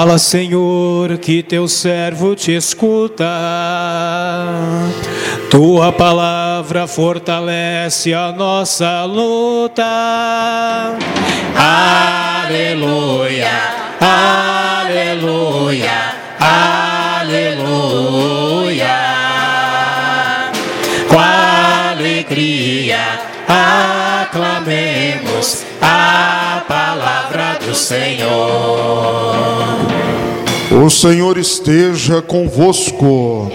Fala, Senhor, que teu servo te escuta. Tua palavra fortalece a nossa luta. Aleluia, aleluia, aleluia. Com alegria aclamemos a palavra do Senhor. O Senhor esteja convosco.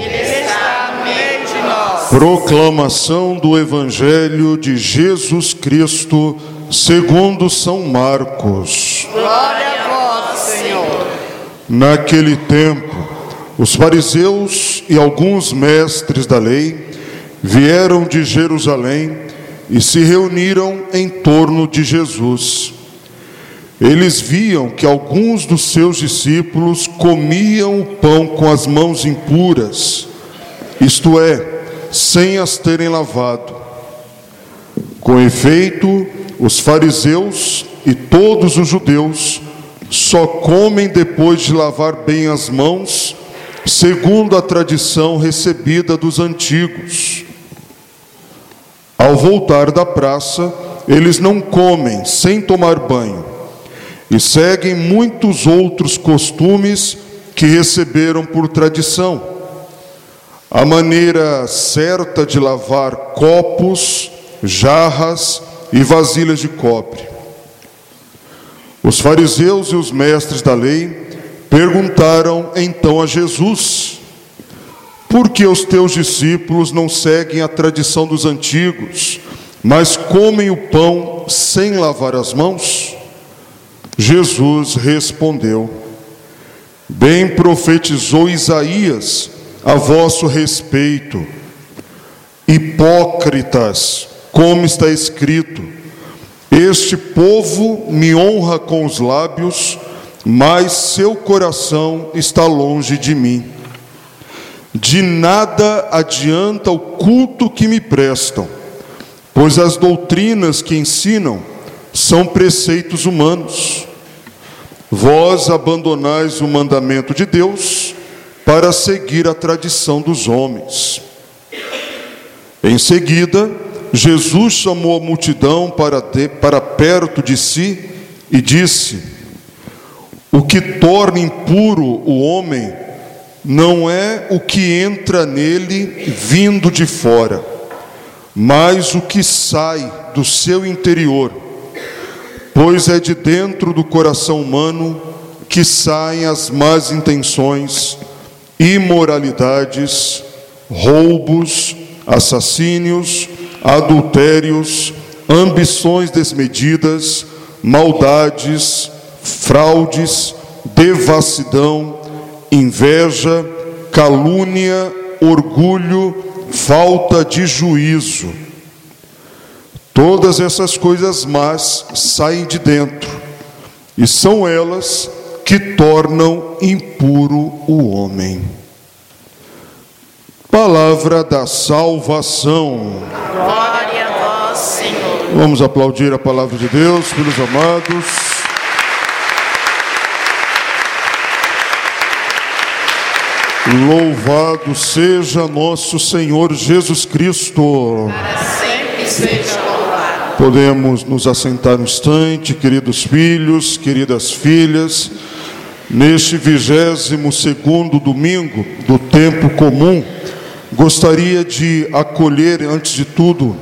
Proclamação do Evangelho de Jesus Cristo, segundo São Marcos. Glória a vós, Senhor. Naquele tempo, os fariseus e alguns mestres da lei vieram de Jerusalém e se reuniram em torno de Jesus. Eles viam que alguns dos seus discípulos comiam o pão com as mãos impuras, isto é, sem as terem lavado. Com efeito, os fariseus e todos os judeus só comem depois de lavar bem as mãos, segundo a tradição recebida dos antigos. Ao voltar da praça, eles não comem sem tomar banho e seguem muitos outros costumes que receberam por tradição. A maneira certa de lavar copos, jarras e vasilhas de cobre. Os fariseus e os mestres da lei perguntaram então a Jesus: Por que os teus discípulos não seguem a tradição dos antigos, mas comem o pão sem lavar as mãos? Jesus respondeu: Bem profetizou Isaías a vosso respeito, hipócritas, como está escrito: Este povo me honra com os lábios, mas seu coração está longe de mim. De nada adianta o culto que me prestam, pois as doutrinas que ensinam são preceitos humanos. Vós abandonais o mandamento de Deus para seguir a tradição dos homens. Em seguida, Jesus chamou a multidão para, de, para perto de si e disse: O que torna impuro o homem não é o que entra nele vindo de fora, mas o que sai do seu interior pois é de dentro do coração humano que saem as más intenções, imoralidades, roubos, assassínios, adultérios, ambições desmedidas, maldades, fraudes, devassidão, inveja, calúnia, orgulho, falta de juízo. Todas essas coisas más saem de dentro, e são elas que tornam impuro o homem. Palavra da salvação. Glória a vós, Senhor. Vamos aplaudir a palavra de Deus, filhos amados. Louvado seja nosso Senhor Jesus Cristo. Para sempre seja louvado. Podemos nos assentar um instante, queridos filhos, queridas filhas, neste vigésimo segundo domingo do tempo comum. Gostaria de acolher, antes de tudo,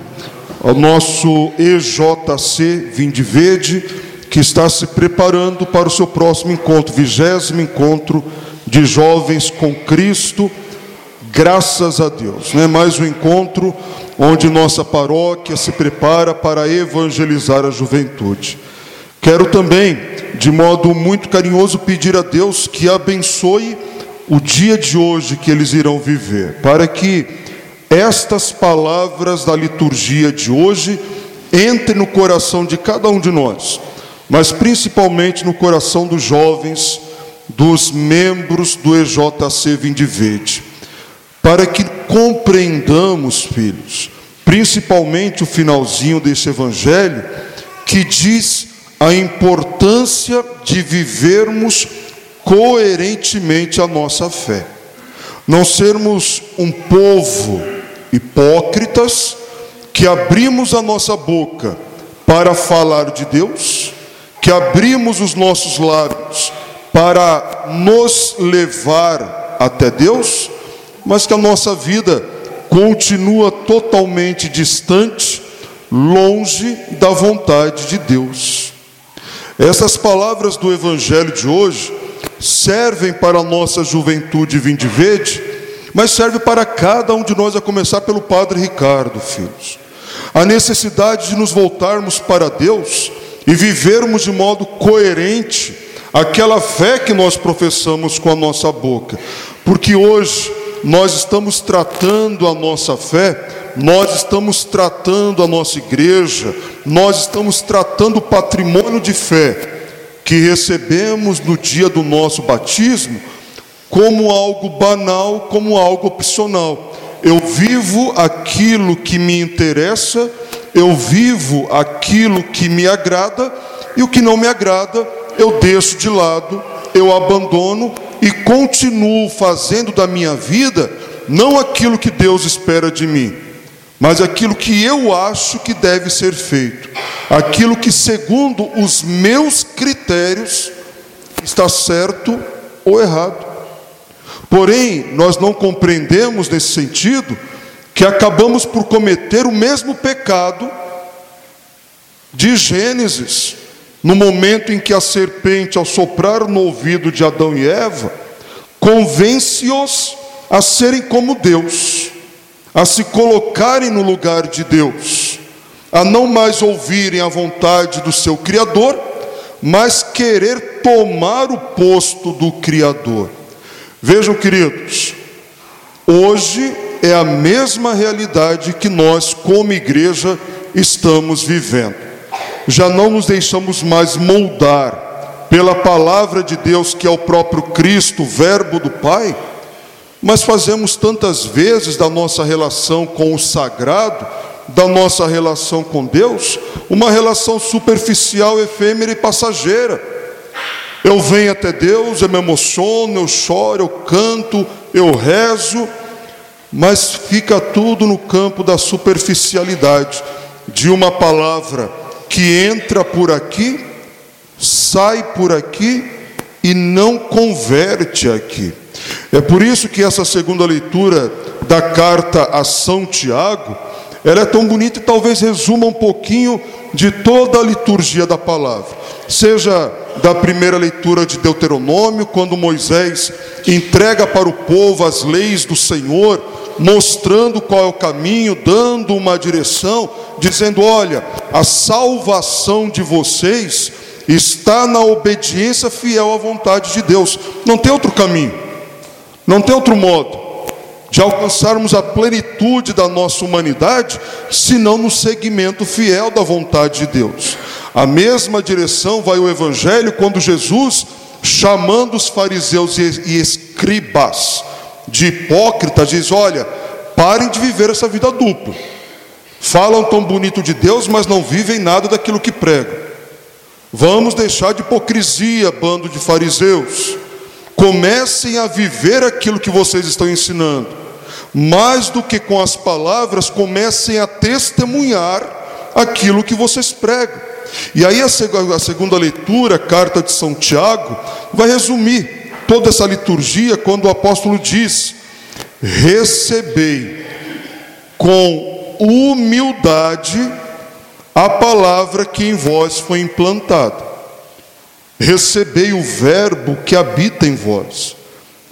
o nosso EJC Vinde Verde, que está se preparando para o seu próximo encontro, vigésimo encontro de jovens com Cristo, graças a Deus. É mais um encontro onde nossa paróquia se prepara para evangelizar a juventude. Quero também, de modo muito carinhoso, pedir a Deus que abençoe o dia de hoje que eles irão viver, para que estas palavras da liturgia de hoje entrem no coração de cada um de nós, mas principalmente no coração dos jovens dos membros do EJC Vinde Verde, para que compreendamos, filhos, principalmente o finalzinho desse evangelho, que diz a importância de vivermos coerentemente a nossa fé. Não sermos um povo hipócritas que abrimos a nossa boca para falar de Deus, que abrimos os nossos lábios para nos levar até Deus, mas que a nossa vida continua totalmente distante, longe da vontade de Deus. Essas palavras do Evangelho de hoje servem para a nossa juventude vinde verde, mas serve para cada um de nós, a começar pelo Padre Ricardo, filhos. A necessidade de nos voltarmos para Deus e vivermos de modo coerente aquela fé que nós professamos com a nossa boca, porque hoje nós estamos tratando a nossa fé, nós estamos tratando a nossa igreja, nós estamos tratando o patrimônio de fé que recebemos no dia do nosso batismo como algo banal, como algo opcional. Eu vivo aquilo que me interessa, eu vivo aquilo que me agrada, e o que não me agrada, eu deixo de lado, eu abandono e continuo fazendo da minha vida não aquilo que Deus espera de mim, mas aquilo que eu acho que deve ser feito, aquilo que, segundo os meus critérios, está certo ou errado. Porém, nós não compreendemos nesse sentido que acabamos por cometer o mesmo pecado de Gênesis, no momento em que a serpente, ao soprar no ouvido de Adão e Eva, convence-os a serem como Deus, a se colocarem no lugar de Deus, a não mais ouvirem a vontade do seu Criador, mas querer tomar o posto do Criador. Vejam, queridos, hoje é a mesma realidade que nós, como igreja, estamos vivendo já não nos deixamos mais moldar pela palavra de Deus, que é o próprio Cristo, Verbo do Pai, mas fazemos tantas vezes da nossa relação com o sagrado, da nossa relação com Deus, uma relação superficial, efêmera e passageira. Eu venho até Deus, eu me emociono, eu choro, eu canto, eu rezo, mas fica tudo no campo da superficialidade, de uma palavra que entra por aqui, sai por aqui e não converte aqui. É por isso que essa segunda leitura da carta a São Tiago, ela é tão bonita e talvez resuma um pouquinho de toda a liturgia da palavra. Seja da primeira leitura de Deuteronômio, quando Moisés entrega para o povo as leis do Senhor, mostrando qual é o caminho, dando uma direção, dizendo: olha, a salvação de vocês está na obediência fiel à vontade de Deus. Não tem outro caminho, não tem outro modo de alcançarmos a plenitude da nossa humanidade, senão no segmento fiel da vontade de Deus. A mesma direção vai o Evangelho quando Jesus, chamando os fariseus e escribas, de hipócritas, diz: olha, parem de viver essa vida dupla. Falam tão bonito de Deus, mas não vivem nada daquilo que pregam. Vamos deixar de hipocrisia, bando de fariseus. Comecem a viver aquilo que vocês estão ensinando. Mais do que com as palavras, comecem a testemunhar aquilo que vocês pregam. E aí a segunda leitura, a carta de São Tiago, vai resumir toda essa liturgia quando o apóstolo diz: recebei com humildade a palavra que em vós foi implantada. Recebei o Verbo que habita em vós.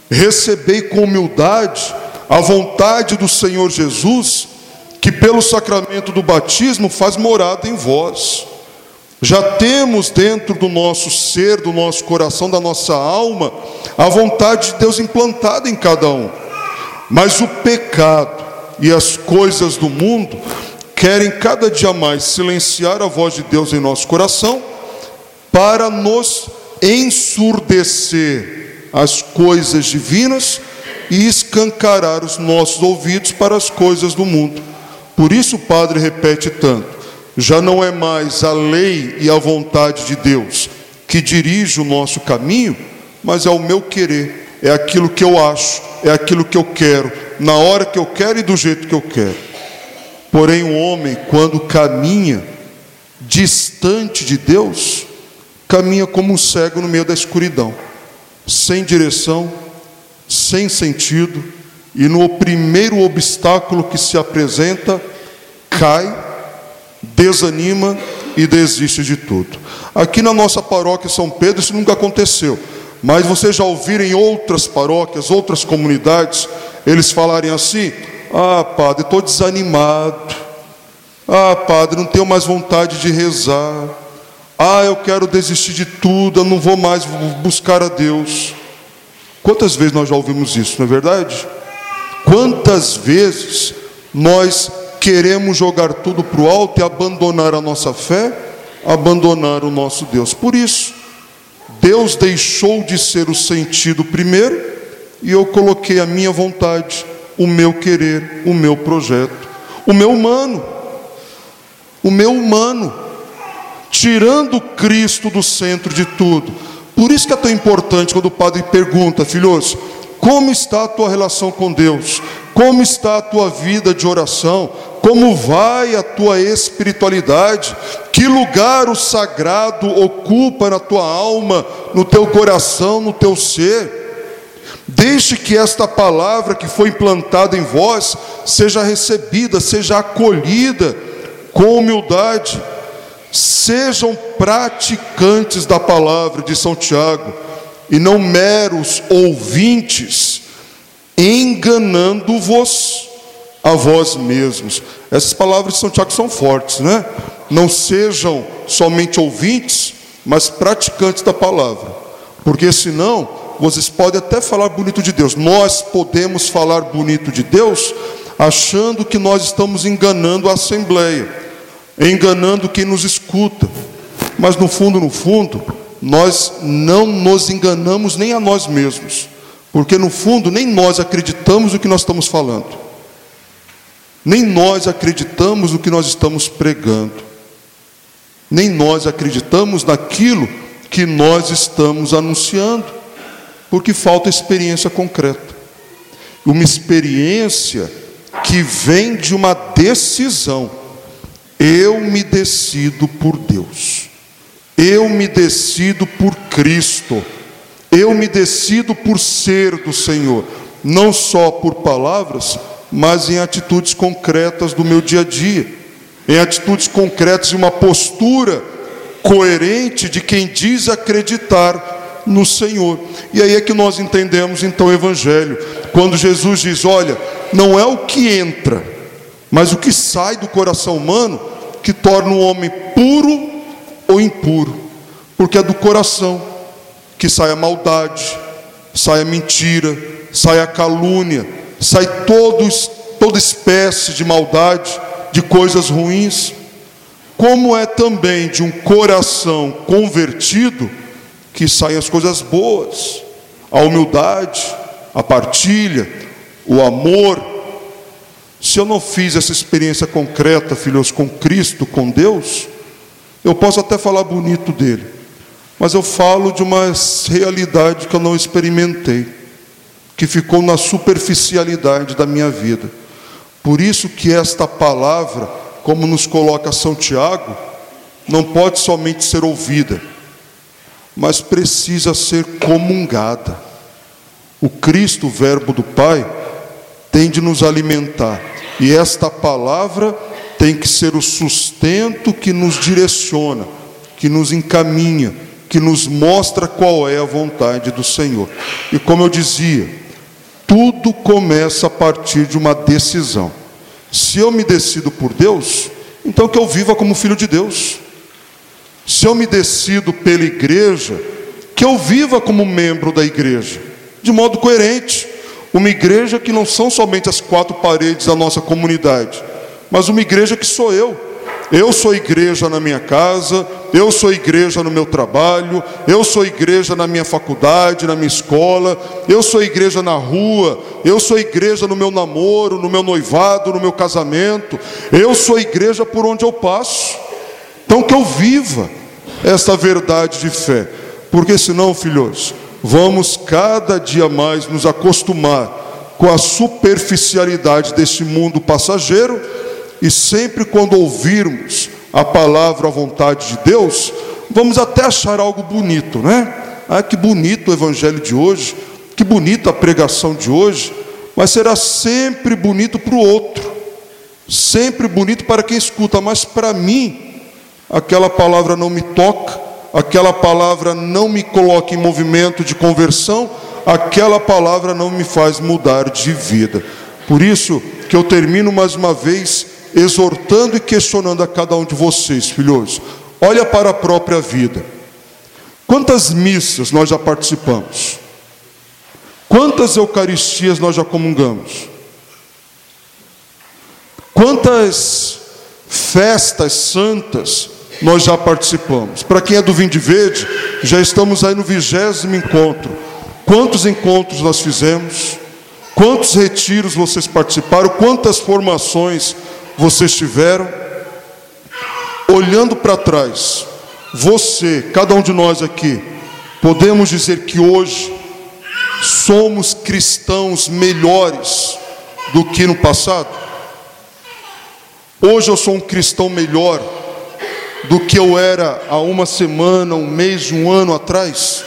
Recebei com humildade a vontade do Senhor Jesus, que pelo sacramento do batismo faz morada em vós. Já temos dentro do nosso ser, do nosso coração, da nossa alma, a vontade de Deus implantada em cada um. Mas o pecado e as coisas do mundo querem cada dia mais silenciar a voz de Deus em nosso coração para nos ensurdecer as coisas divinas e escancarar os nossos ouvidos para as coisas do mundo. Por isso o Padre repete tanto: já não é mais a lei e a vontade de Deus que dirige o nosso caminho, mas é o meu querer, é aquilo que eu acho, é aquilo que eu quero, na hora que eu quero e do jeito que eu quero. Porém, o homem, quando caminha distante de Deus, caminha como um cego no meio da escuridão, sem direção, sem sentido, e no primeiro obstáculo que se apresenta, cai, desanima e desiste de tudo. Aqui na nossa paróquia São Pedro isso nunca aconteceu, mas vocês já ouviram em outras paróquias, outras comunidades, eles falarem assim: Ah, padre, estou desanimado. Ah, padre, não tenho mais vontade de rezar. Ah, eu quero desistir de tudo, eu não vou mais buscar a Deus. Quantas vezes nós já ouvimos isso, não é verdade? Quantas vezes nós queremos jogar tudo para o alto e abandonar a nossa fé, abandonar o nosso Deus. Por isso, Deus deixou de ser o sentido primeiro e eu coloquei a minha vontade, o meu querer, o meu projeto, o meu humano, o meu humano tirando Cristo do centro de tudo. Por isso que é tão importante quando o padre pergunta, filhos, como está a tua relação com Deus? Como está a tua vida de oração? Como vai a tua espiritualidade? Que lugar o sagrado ocupa na tua alma, no teu coração, no teu ser? Deixe que esta palavra que foi implantada em vós seja recebida, seja acolhida com humildade Sejam praticantes da palavra de São Tiago e não meros ouvintes, enganando-vos a vós mesmos. Essas palavras de São Tiago são fortes, né? Não sejam somente ouvintes, mas praticantes da palavra, porque senão vocês podem até falar bonito de Deus. Nós podemos falar bonito de Deus achando que nós estamos enganando a assembleia enganando quem nos escuta. Mas no fundo, no fundo, nós não nos enganamos nem a nós mesmos, porque no fundo nem nós acreditamos no que nós estamos falando, nem nós acreditamos no que nós estamos pregando, nem nós acreditamos naquilo que nós estamos anunciando, porque falta experiência concreta, uma experiência que vem de uma decisão. Eu me decido por Deus. Eu me decido por Cristo. Eu me decido por ser do Senhor, não só por palavras, mas em atitudes concretas do meu dia a dia, em atitudes concretas e uma postura coerente de quem diz acreditar no Senhor. E aí é que nós entendemos então o Evangelho, quando Jesus diz: Olha, não é o que entra, mas o que sai do coração humano que torna o homem puro ou impuro, porque é do coração que sai a maldade, sai a mentira, sai a calúnia, sai todos, toda espécie de maldade, de coisas ruins, como é também de um coração convertido que saem as coisas boas, a humildade, a partilha, o amor, se eu não fiz essa experiência concreta, filhos, com Cristo, com Deus, eu posso até falar bonito dele, mas eu falo de uma realidade que eu não experimentei, que ficou na superficialidade da minha vida. Por isso que esta palavra, como nos coloca São Tiago, não pode somente ser ouvida, mas precisa ser comungada. O Cristo, o Verbo do Pai, tem de nos alimentar, e esta palavra tem que ser o sustento que nos direciona, que nos encaminha, que nos mostra qual é a vontade do Senhor. E como eu dizia, tudo começa a partir de uma decisão. Se eu me decido por Deus, então que eu viva como filho de Deus. Se eu me decido pela igreja, que eu viva como membro da igreja, de modo coerente. Uma igreja que não são somente as quatro paredes da nossa comunidade, mas uma igreja que sou eu eu sou igreja na minha casa, eu sou igreja no meu trabalho, eu sou igreja na minha faculdade, na minha escola, eu sou igreja na rua, eu sou igreja no meu namoro, no meu noivado, no meu casamento, eu sou igreja por onde eu passo. Então que eu viva essa verdade de fé, porque senão, filhos, vamos cada dia mais nos acostumar com a superficialidade desse mundo passageiro e sempre quando ouvirmos a palavra, a vontade de Deus, vamos até achar algo bonito, né? Ah, que bonito o evangelho de hoje, que bonita a pregação de hoje, mas será sempre bonito para o outro, sempre bonito para quem escuta, mas para mim, aquela palavra não me toca, aquela palavra não me coloca em movimento de conversão, aquela palavra não me faz mudar de vida. Por isso que eu termino mais uma vez exortando e questionando a cada um de vocês, filhos. Olha para a própria vida. Quantas missas nós já participamos? Quantas Eucaristias nós já comungamos? Quantas festas santas nós já participamos? Para quem é do Vinde Verde, já estamos aí no vigésimo encontro. Quantos encontros nós fizemos? Quantos retiros vocês participaram? Quantas formações vocês tiveram, olhando para trás, você, cada um de nós aqui, podemos dizer que hoje somos cristãos melhores do que no passado? Hoje eu sou um cristão melhor do que eu era há uma semana, um mês, um ano atrás?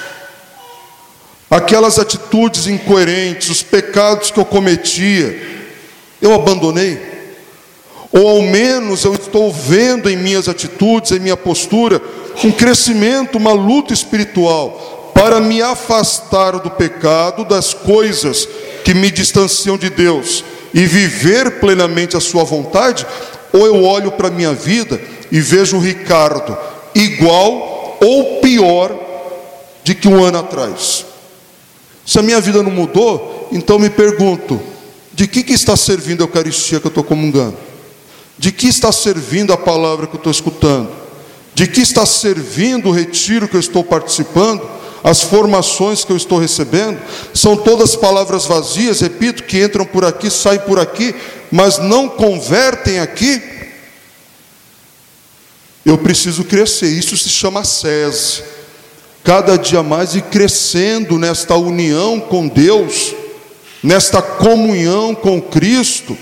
Aquelas atitudes incoerentes, os pecados que eu cometia, eu abandonei? Ou ao menos eu estou vendo em minhas atitudes, em minha postura, um crescimento, uma luta espiritual para me afastar do pecado, das coisas que me distanciam de Deus e viver plenamente a Sua vontade, ou eu olho para a minha vida e vejo o Ricardo igual ou pior de que um ano atrás. Se a minha vida não mudou, então me pergunto: de que, que está servindo a Eucaristia que eu estou comungando? De que está servindo a palavra que eu estou escutando? De que está servindo o retiro que eu estou participando? As formações que eu estou recebendo? São todas palavras vazias, repito, que entram por aqui, saem por aqui, mas não convertem aqui? Eu preciso crescer, isso se chama SESI. Cada dia mais ir crescendo nesta união com Deus, nesta comunhão com Cristo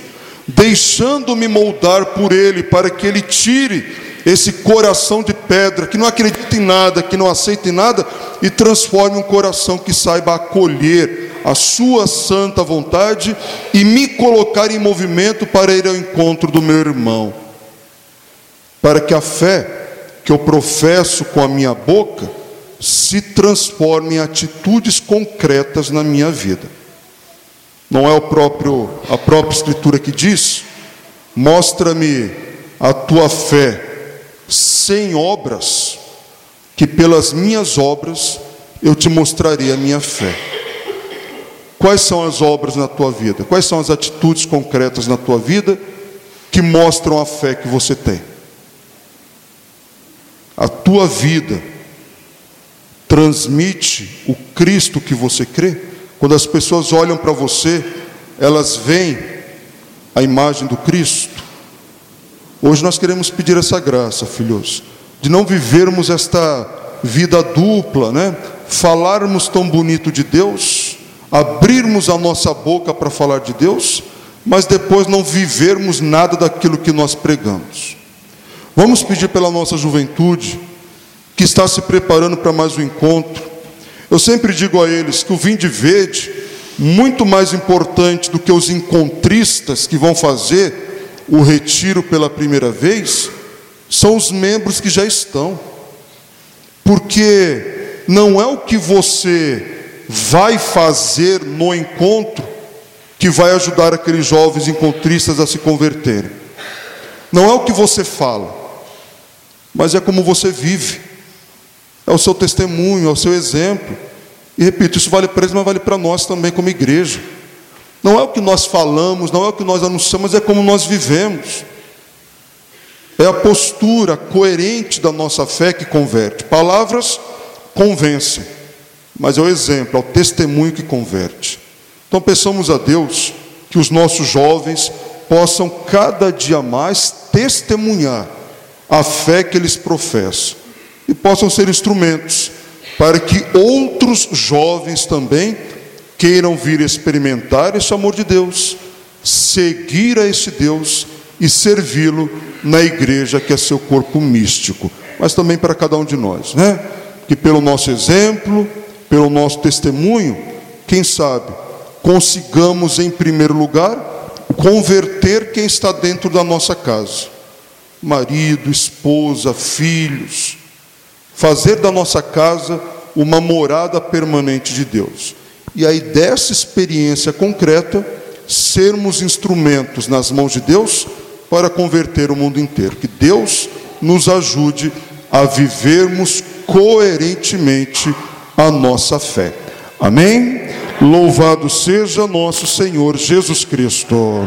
deixando-me moldar por Ele, para que Ele tire esse coração de pedra, que não acredita em nada, que não aceita em nada, e transforme um coração que saiba acolher a Sua santa vontade e me colocar em movimento para ir ao encontro do meu irmão. Para que a fé que eu professo com a minha boca se transforme em atitudes concretas na minha vida. Não é o próprio a própria escritura que diz: "Mostra-me a tua fé sem obras, que pelas minhas obras eu te mostrarei a minha fé." Quais são as obras na tua vida? Quais são as atitudes concretas na tua vida que mostram a fé que você tem? A tua vida transmite o Cristo que você crê? Quando as pessoas olham para você, elas veem a imagem do Cristo. Hoje nós queremos pedir essa graça, filhos, de não vivermos esta vida dupla, né? Falarmos tão bonito de Deus, abrirmos a nossa boca para falar de Deus, mas depois não vivermos nada daquilo que nós pregamos. Vamos pedir pela nossa juventude, que está se preparando para mais um encontro. Eu sempre digo a eles que o Vinde Verde, muito mais importante do que os encontristas que vão fazer o retiro pela primeira vez, são os membros que já estão. Porque não é o que você vai fazer no encontro que vai ajudar aqueles jovens encontristas a se converterem. Não é o que você fala, mas é como você vive, é o seu testemunho, é o seu exemplo. E repito, isso vale para eles, mas vale para nós também, como igreja. Não é o que nós falamos, não é o que nós anunciamos, é como nós vivemos. É a postura coerente da nossa fé que converte. Palavras convencem, mas é o exemplo, é o testemunho que converte. Então peçamos a Deus que os nossos jovens possam cada dia mais testemunhar a fé que eles professam e possam ser instrumentos para que outros jovens também queiram vir experimentar esse amor de Deus, seguir a esse Deus e servi-lo na igreja que é seu corpo místico, mas também para cada um de nós, né? Que pelo nosso exemplo, pelo nosso testemunho, quem sabe, consigamos em primeiro lugar converter quem está dentro da nossa casa. Marido, esposa, filhos, fazer da nossa casa uma morada permanente de Deus. E aí dessa experiência concreta, sermos instrumentos nas mãos de Deus para converter o mundo inteiro. Que Deus nos ajude a vivermos coerentemente a nossa fé. Amém? Louvado seja nosso Senhor Jesus Cristo.